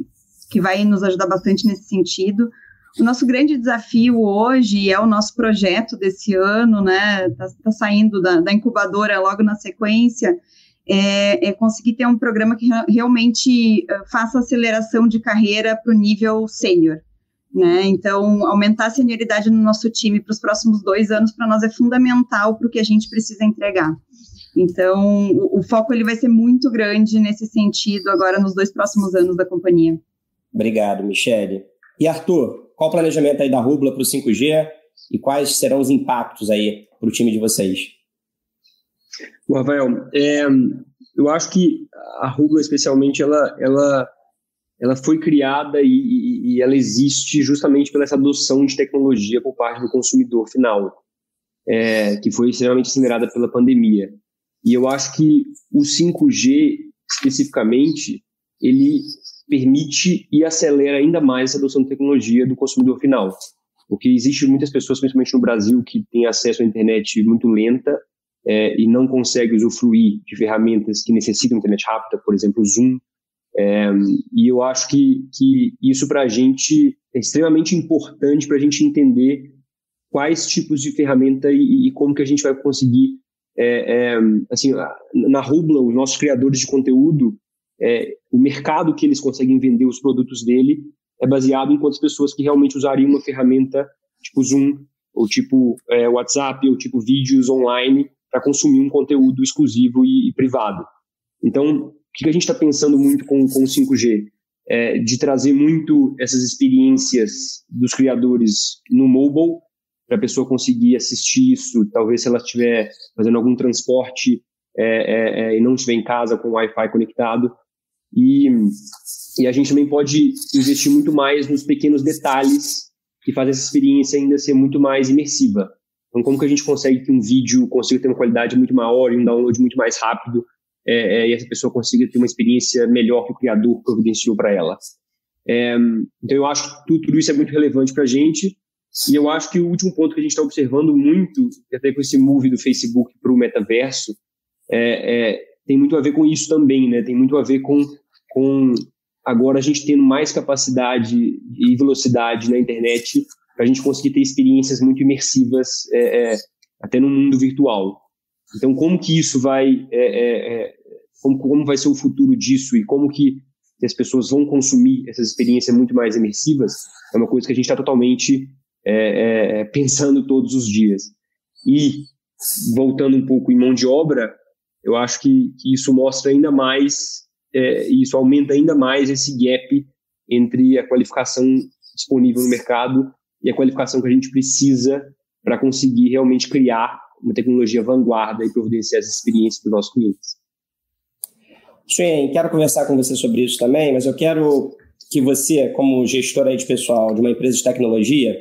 que vai nos ajudar bastante nesse sentido. O nosso grande desafio hoje é o nosso projeto desse ano, né? Está tá saindo da, da, incubadora logo na sequência. É, é conseguir ter um programa que realmente eh, faça aceleração de carreira para o nível sênior. Né? Então, aumentar a senioridade no nosso time para os próximos dois anos, para nós, é fundamental para o que a gente precisa entregar. Então, o, o, foco ele vai ser muito grande nesse sentido agora nos dois próximos anos da companhia. Obrigado, Michele. E Arthur, qual o planejamento aí da Rubla para o 5G e quais serão os impactos aí para o time de vocês? Bom, Rafael, é, eu acho que a Rubla, especialmente, ela, ela, ela foi criada e, e, e, ela existe justamente pela essa adoção de tecnologia por parte do consumidor final, é, que foi extremamente acelerada pela pandemia. E eu acho que o 5G, especificamente, ele permite e acelera ainda mais essa adoção de tecnologia do consumidor final. Porque existe muitas pessoas, principalmente no Brasil, que têm acesso à internet muito lenta é, e não conseguem usufruir de ferramentas que necessitam internet rápida, por exemplo, o Zoom. É, e eu acho que, que isso para a gente é extremamente importante para a gente entender quais tipos de ferramenta e, e, como que a gente vai conseguir, é, é assim, na Rubla, os nossos criadores de conteúdo, é, o mercado que eles conseguem vender os produtos dele é baseado em quantas pessoas que realmente usariam uma ferramenta tipo Zoom, ou tipo é, WhatsApp, ou tipo vídeos online para consumir um conteúdo exclusivo e, e privado. Então, o que a gente está pensando muito com, com o 5G? É, de trazer muito essas experiências dos criadores no mobile, para a pessoa conseguir assistir isso, talvez se ela estiver fazendo algum transporte é, é, é, e não estiver em casa com o Wi-Fi conectado, e, e a gente também pode investir muito mais nos pequenos detalhes que fazem essa experiência ainda ser muito mais imersiva. Então, como que a gente consegue que um vídeo consiga ter uma qualidade muito maior e um download muito mais rápido é, é, e essa pessoa consiga ter uma experiência melhor que o criador providenciou para ela. É, então, eu acho que tudo, tudo isso é muito relevante para a gente. E eu acho que o último ponto que a gente está observando muito, até com esse move do Facebook para o metaverso, é, é, tem muito a ver com isso também, né? Tem muito a ver com com agora a gente tendo mais capacidade e velocidade na internet para a gente conseguir ter experiências muito imersivas é, é, até no mundo virtual. Então, como que isso vai, é, é, como, como vai ser o futuro disso e como que as pessoas vão consumir essas experiências muito mais imersivas é uma coisa que a gente está totalmente é, pensando todos os dias. E voltando um pouco em mão de obra, eu acho que, que isso mostra ainda mais é, isso aumenta ainda mais esse gap entre a qualificação disponível no mercado e a qualificação que a gente precisa para conseguir realmente criar uma tecnologia vanguarda e providenciar essa experiência para os nossos clientes. Xuen, quero conversar com você sobre isso também, mas eu quero que você, como gestor aí de pessoal de uma empresa de tecnologia,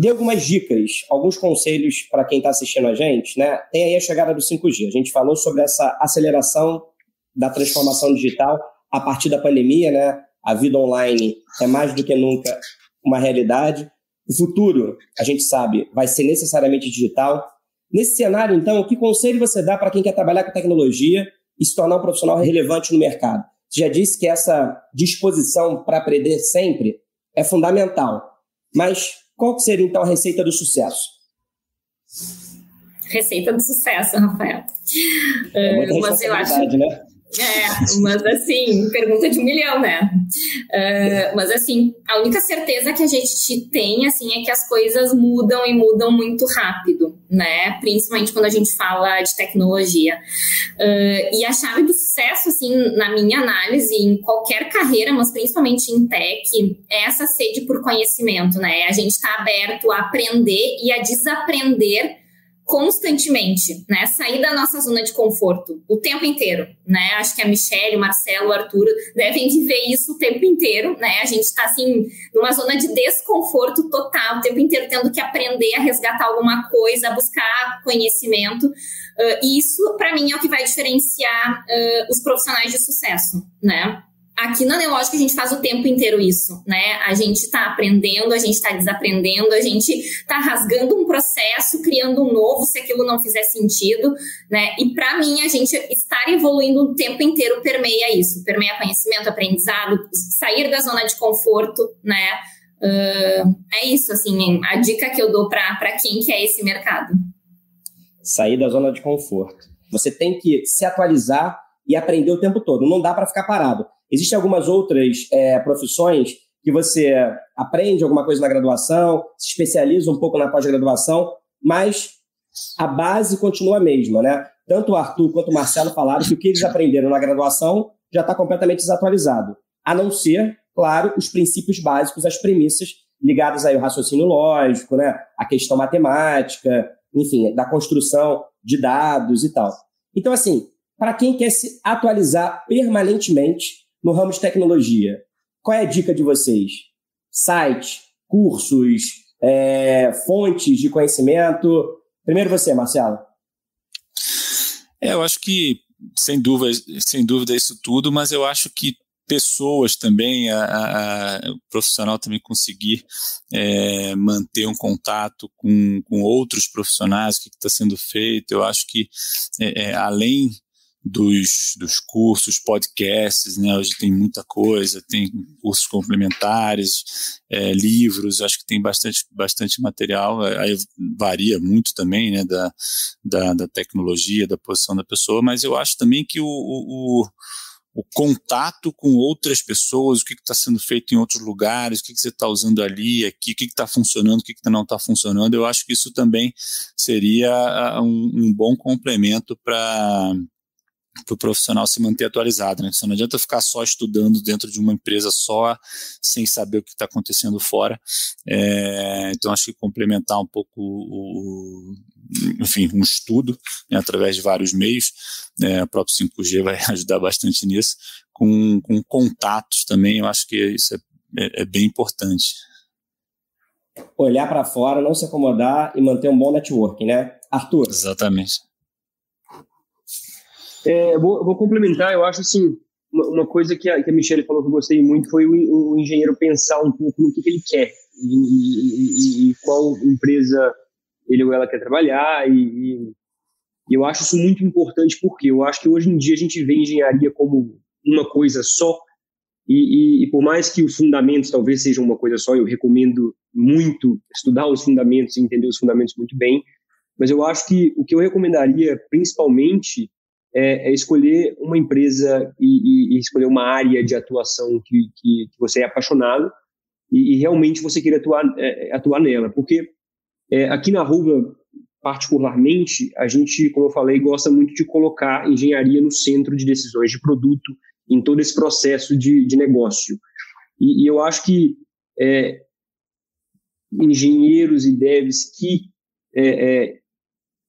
dê algumas dicas, alguns conselhos para quem está assistindo a gente. Né? Tem aí a chegada do 5G. A gente falou sobre essa aceleração da transformação digital a partir da pandemia, né? A vida online é mais do que nunca uma realidade. O futuro, a gente sabe, vai ser necessariamente digital. Nesse cenário, então, que conselho você dá para quem quer trabalhar com tecnologia e se tornar um profissional relevante no mercado? Você já disse que essa disposição para aprender sempre é fundamental. Mas qual seria, então, a receita do sucesso? Receita do sucesso, Rafael. É muita mas eu acho, né? É, mas assim, pergunta de um milhão, né? Uh, mas assim, a única certeza que a gente tem, assim, é que as coisas mudam e mudam muito rápido, né? Principalmente quando a gente fala de tecnologia. Uh, e a chave do sucesso, assim, na minha análise, em qualquer carreira, mas principalmente em tech, é essa sede por conhecimento, né? A gente está aberto a aprender e a desaprender constantemente, né? Sair da nossa zona de conforto o tempo inteiro, né? Acho que a Michelle, o Marcelo, o Arthur devem viver isso o tempo inteiro, né? A gente está assim numa zona de desconforto total, o tempo inteiro tendo que aprender a resgatar alguma coisa, a buscar conhecimento. Uh, isso, para mim, é o que vai diferenciar uh, os profissionais de sucesso, né? Aqui na Neológica a gente faz o tempo inteiro isso, né? A gente está aprendendo, a gente está desaprendendo, a gente está rasgando um processo, criando um novo, se aquilo não fizer sentido, né? E para mim a gente estar evoluindo o tempo inteiro permeia isso, permeia conhecimento, aprendizado, sair da zona de conforto, né? Uh, é isso, assim, a dica que eu dou para quem quer esse mercado. Sair da zona de conforto. Você tem que se atualizar e aprender o tempo todo. Não dá para ficar parado. Existem algumas outras é, profissões que você aprende alguma coisa na graduação, se especializa um pouco na pós-graduação, mas a base continua a mesma, né? Tanto o Arthur quanto o Marcelo falaram que o que eles aprenderam na graduação já está completamente desatualizado. A não ser, claro, os princípios básicos, as premissas ligadas aí ao raciocínio lógico, né? A questão matemática, enfim, da construção de dados e tal. Então, assim, para quem quer se atualizar permanentemente, no ramo de tecnologia. Qual é a dica de vocês? Sites, cursos, é, fontes de conhecimento? Primeiro você, Marcelo. É, eu acho que, sem dúvida, sem dúvida isso tudo, mas eu acho que pessoas também, a, a, o profissional também conseguir é, manter um contato com, com outros profissionais, o que está sendo feito, eu acho que é, é, além dos, dos cursos, podcasts, né? Hoje tem muita coisa, tem cursos complementares, é, livros, acho que tem bastante, bastante material, aí varia muito também, né, da, da, da tecnologia, da posição da pessoa, mas eu acho também que o, o, o contato com outras pessoas, o que está sendo feito em outros lugares, o que, que você está usando ali, aqui, o que está funcionando, o que, que não está funcionando, eu acho que isso também seria ah, um, um bom complemento para para o profissional se manter atualizado. Né? Você não adianta ficar só estudando dentro de uma empresa só, sem saber o que está acontecendo fora. É, então, acho que complementar um pouco o, enfim, um estudo né, através de vários meios, é, o próprio 5G vai (laughs) ajudar bastante nisso, com, com contatos também, eu acho que isso é, é, é bem importante. Olhar para fora, não se acomodar e manter um bom networking, né? Arthur. Exatamente. É, vou, vou, complementar, eu acho assim, uma, uma coisa que a, que a Michelle falou que eu gostei muito foi o, o engenheiro pensar um pouco no que, que ele quer e, e, e, e, qual empresa ele ou ela quer trabalhar e, eu acho isso muito importante porque eu acho que hoje em dia a gente vê engenharia como uma coisa só e, por mais que os fundamentos talvez sejam uma coisa só, eu recomendo muito estudar os fundamentos e entender os fundamentos muito bem, mas eu acho que o que eu recomendaria principalmente é, é escolher uma empresa e, e, e, escolher uma área de atuação que, que, que você é apaixonado e, e, realmente você queira atuar, é, atuar nela. Porque é, aqui na Ruga, particularmente, a gente, como eu falei, gosta muito de colocar engenharia no centro de decisões de produto, em todo esse processo de, de negócio. E, eu acho que é, engenheiros e devs que é, é,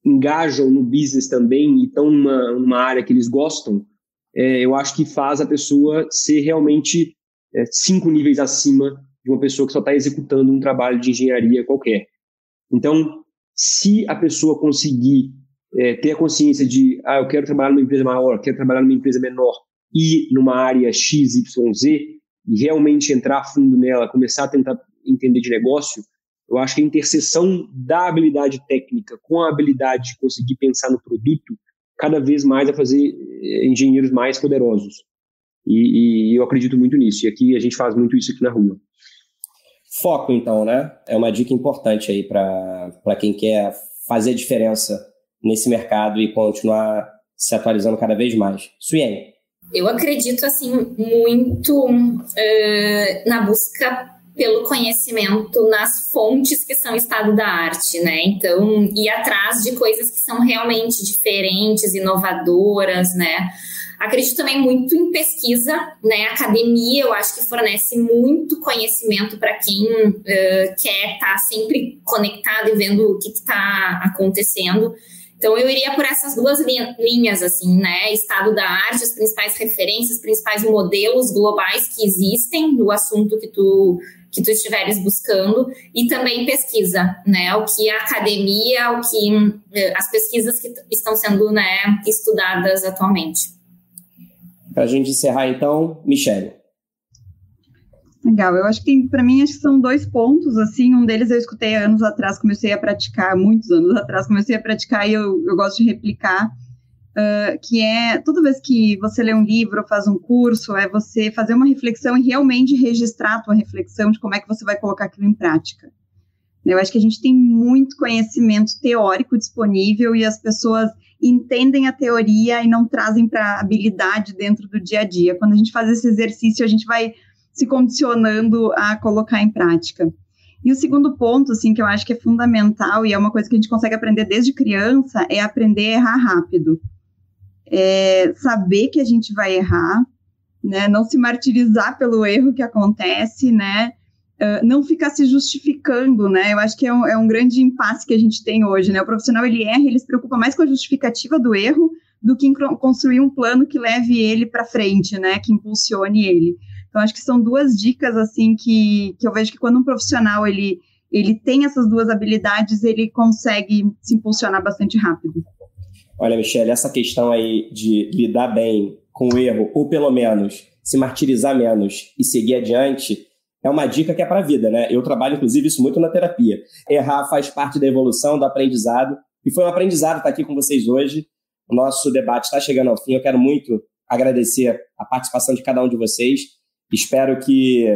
engajam no business também e estão numa, numa área que eles gostam, é, eu acho que faz a pessoa ser realmente é, cinco níveis acima de uma pessoa que só está executando um trabalho de engenharia qualquer. Então, se a pessoa conseguir é, ter a consciência de, ah, eu quero trabalhar numa empresa maior, quero trabalhar numa empresa menor e numa área X, Y, Z, e realmente entrar fundo nela, começar a tentar entender de negócio, eu acho que a interseção da habilidade técnica com a habilidade de conseguir pensar no produto cada vez mais vai fazer eh, engenheiros mais poderosos. E, e, eu acredito muito nisso. E aqui a gente faz muito isso aqui na rua. Foco, então, né? É uma dica importante aí para quem quer fazer diferença nesse mercado e continuar se atualizando cada vez mais. Suiene. Eu acredito, assim, muito uh, na busca pelo conhecimento nas fontes que são estado da arte, né? Então, ir atrás de coisas que são realmente diferentes, inovadoras, né? Acredito também muito em pesquisa, né? Academia, eu acho que fornece muito conhecimento para quem uh, quer estar tá sempre conectado e vendo o que está acontecendo. Então, eu iria por essas duas linhas, assim, né? Estado da arte, as principais referências, os principais modelos globais que existem do assunto que tu que tu estiveres buscando e também pesquisa, né? O que a academia, o que eh, as pesquisas que estão sendo né, estudadas atualmente. Para a gente encerrar, então, Michele. Legal, eu acho que para mim acho que são dois pontos, assim, um deles eu escutei anos atrás, comecei a praticar, muitos anos atrás, comecei a praticar e eu, eu gosto de replicar, uh, que é, toda vez que você lê um livro faz um curso, é você fazer uma reflexão e realmente registrar a tua reflexão de como é que você vai colocar aquilo em prática. Eu acho que a gente tem muito conhecimento teórico disponível e as pessoas entendem a teoria e não trazem para habilidade dentro do dia a dia. Quando a gente faz esse exercício, a gente vai se condicionando a colocar em prática. E o segundo ponto, assim, que eu acho que é fundamental e é uma coisa que a gente consegue aprender desde criança, é aprender a errar rápido. É saber que a gente vai errar, né? Não se martirizar pelo erro que acontece, né? Uh, não ficar se justificando, né? Eu acho que é um, é um grande impasse que a gente tem hoje, né? O profissional, ele erra, ele se preocupa mais com a justificativa do erro do que construir um plano que leve ele para frente, né? Que impulsione ele. Então, acho que são duas dicas, assim, que, que eu vejo que quando um profissional, ele, ele tem essas duas habilidades, ele consegue se impulsionar bastante rápido. Olha, Michelle, essa questão aí de lidar bem com o erro, ou pelo menos se martirizar menos e seguir adiante, é uma dica que é para a vida, né? Eu trabalho, inclusive, isso muito na terapia. Errar faz parte da evolução, do aprendizado, e foi um aprendizado estar aqui com vocês hoje. O nosso debate está chegando ao fim. Eu quero muito agradecer a participação de cada um de vocês. Espero que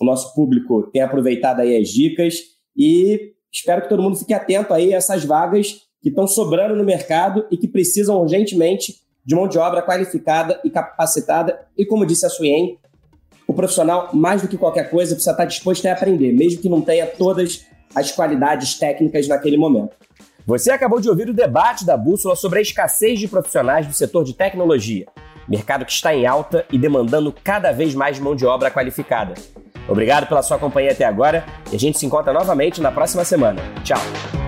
o nosso público tenha aproveitado aí as dicas e espero que todo mundo fique atento aí a essas vagas que estão sobrando no mercado e que precisam urgentemente de mão de obra qualificada e capacitada. E como disse a Suyen, o profissional, mais do que qualquer coisa, precisa estar disposto a aprender, mesmo que não tenha todas as qualidades técnicas naquele momento. Você acabou de ouvir o debate da Bússola sobre a escassez de profissionais do setor de tecnologia mercado que está em alta e demandando cada vez mais mão de obra qualificada. Obrigado pela sua companhia até agora e a gente se encontra novamente na próxima semana. Tchau!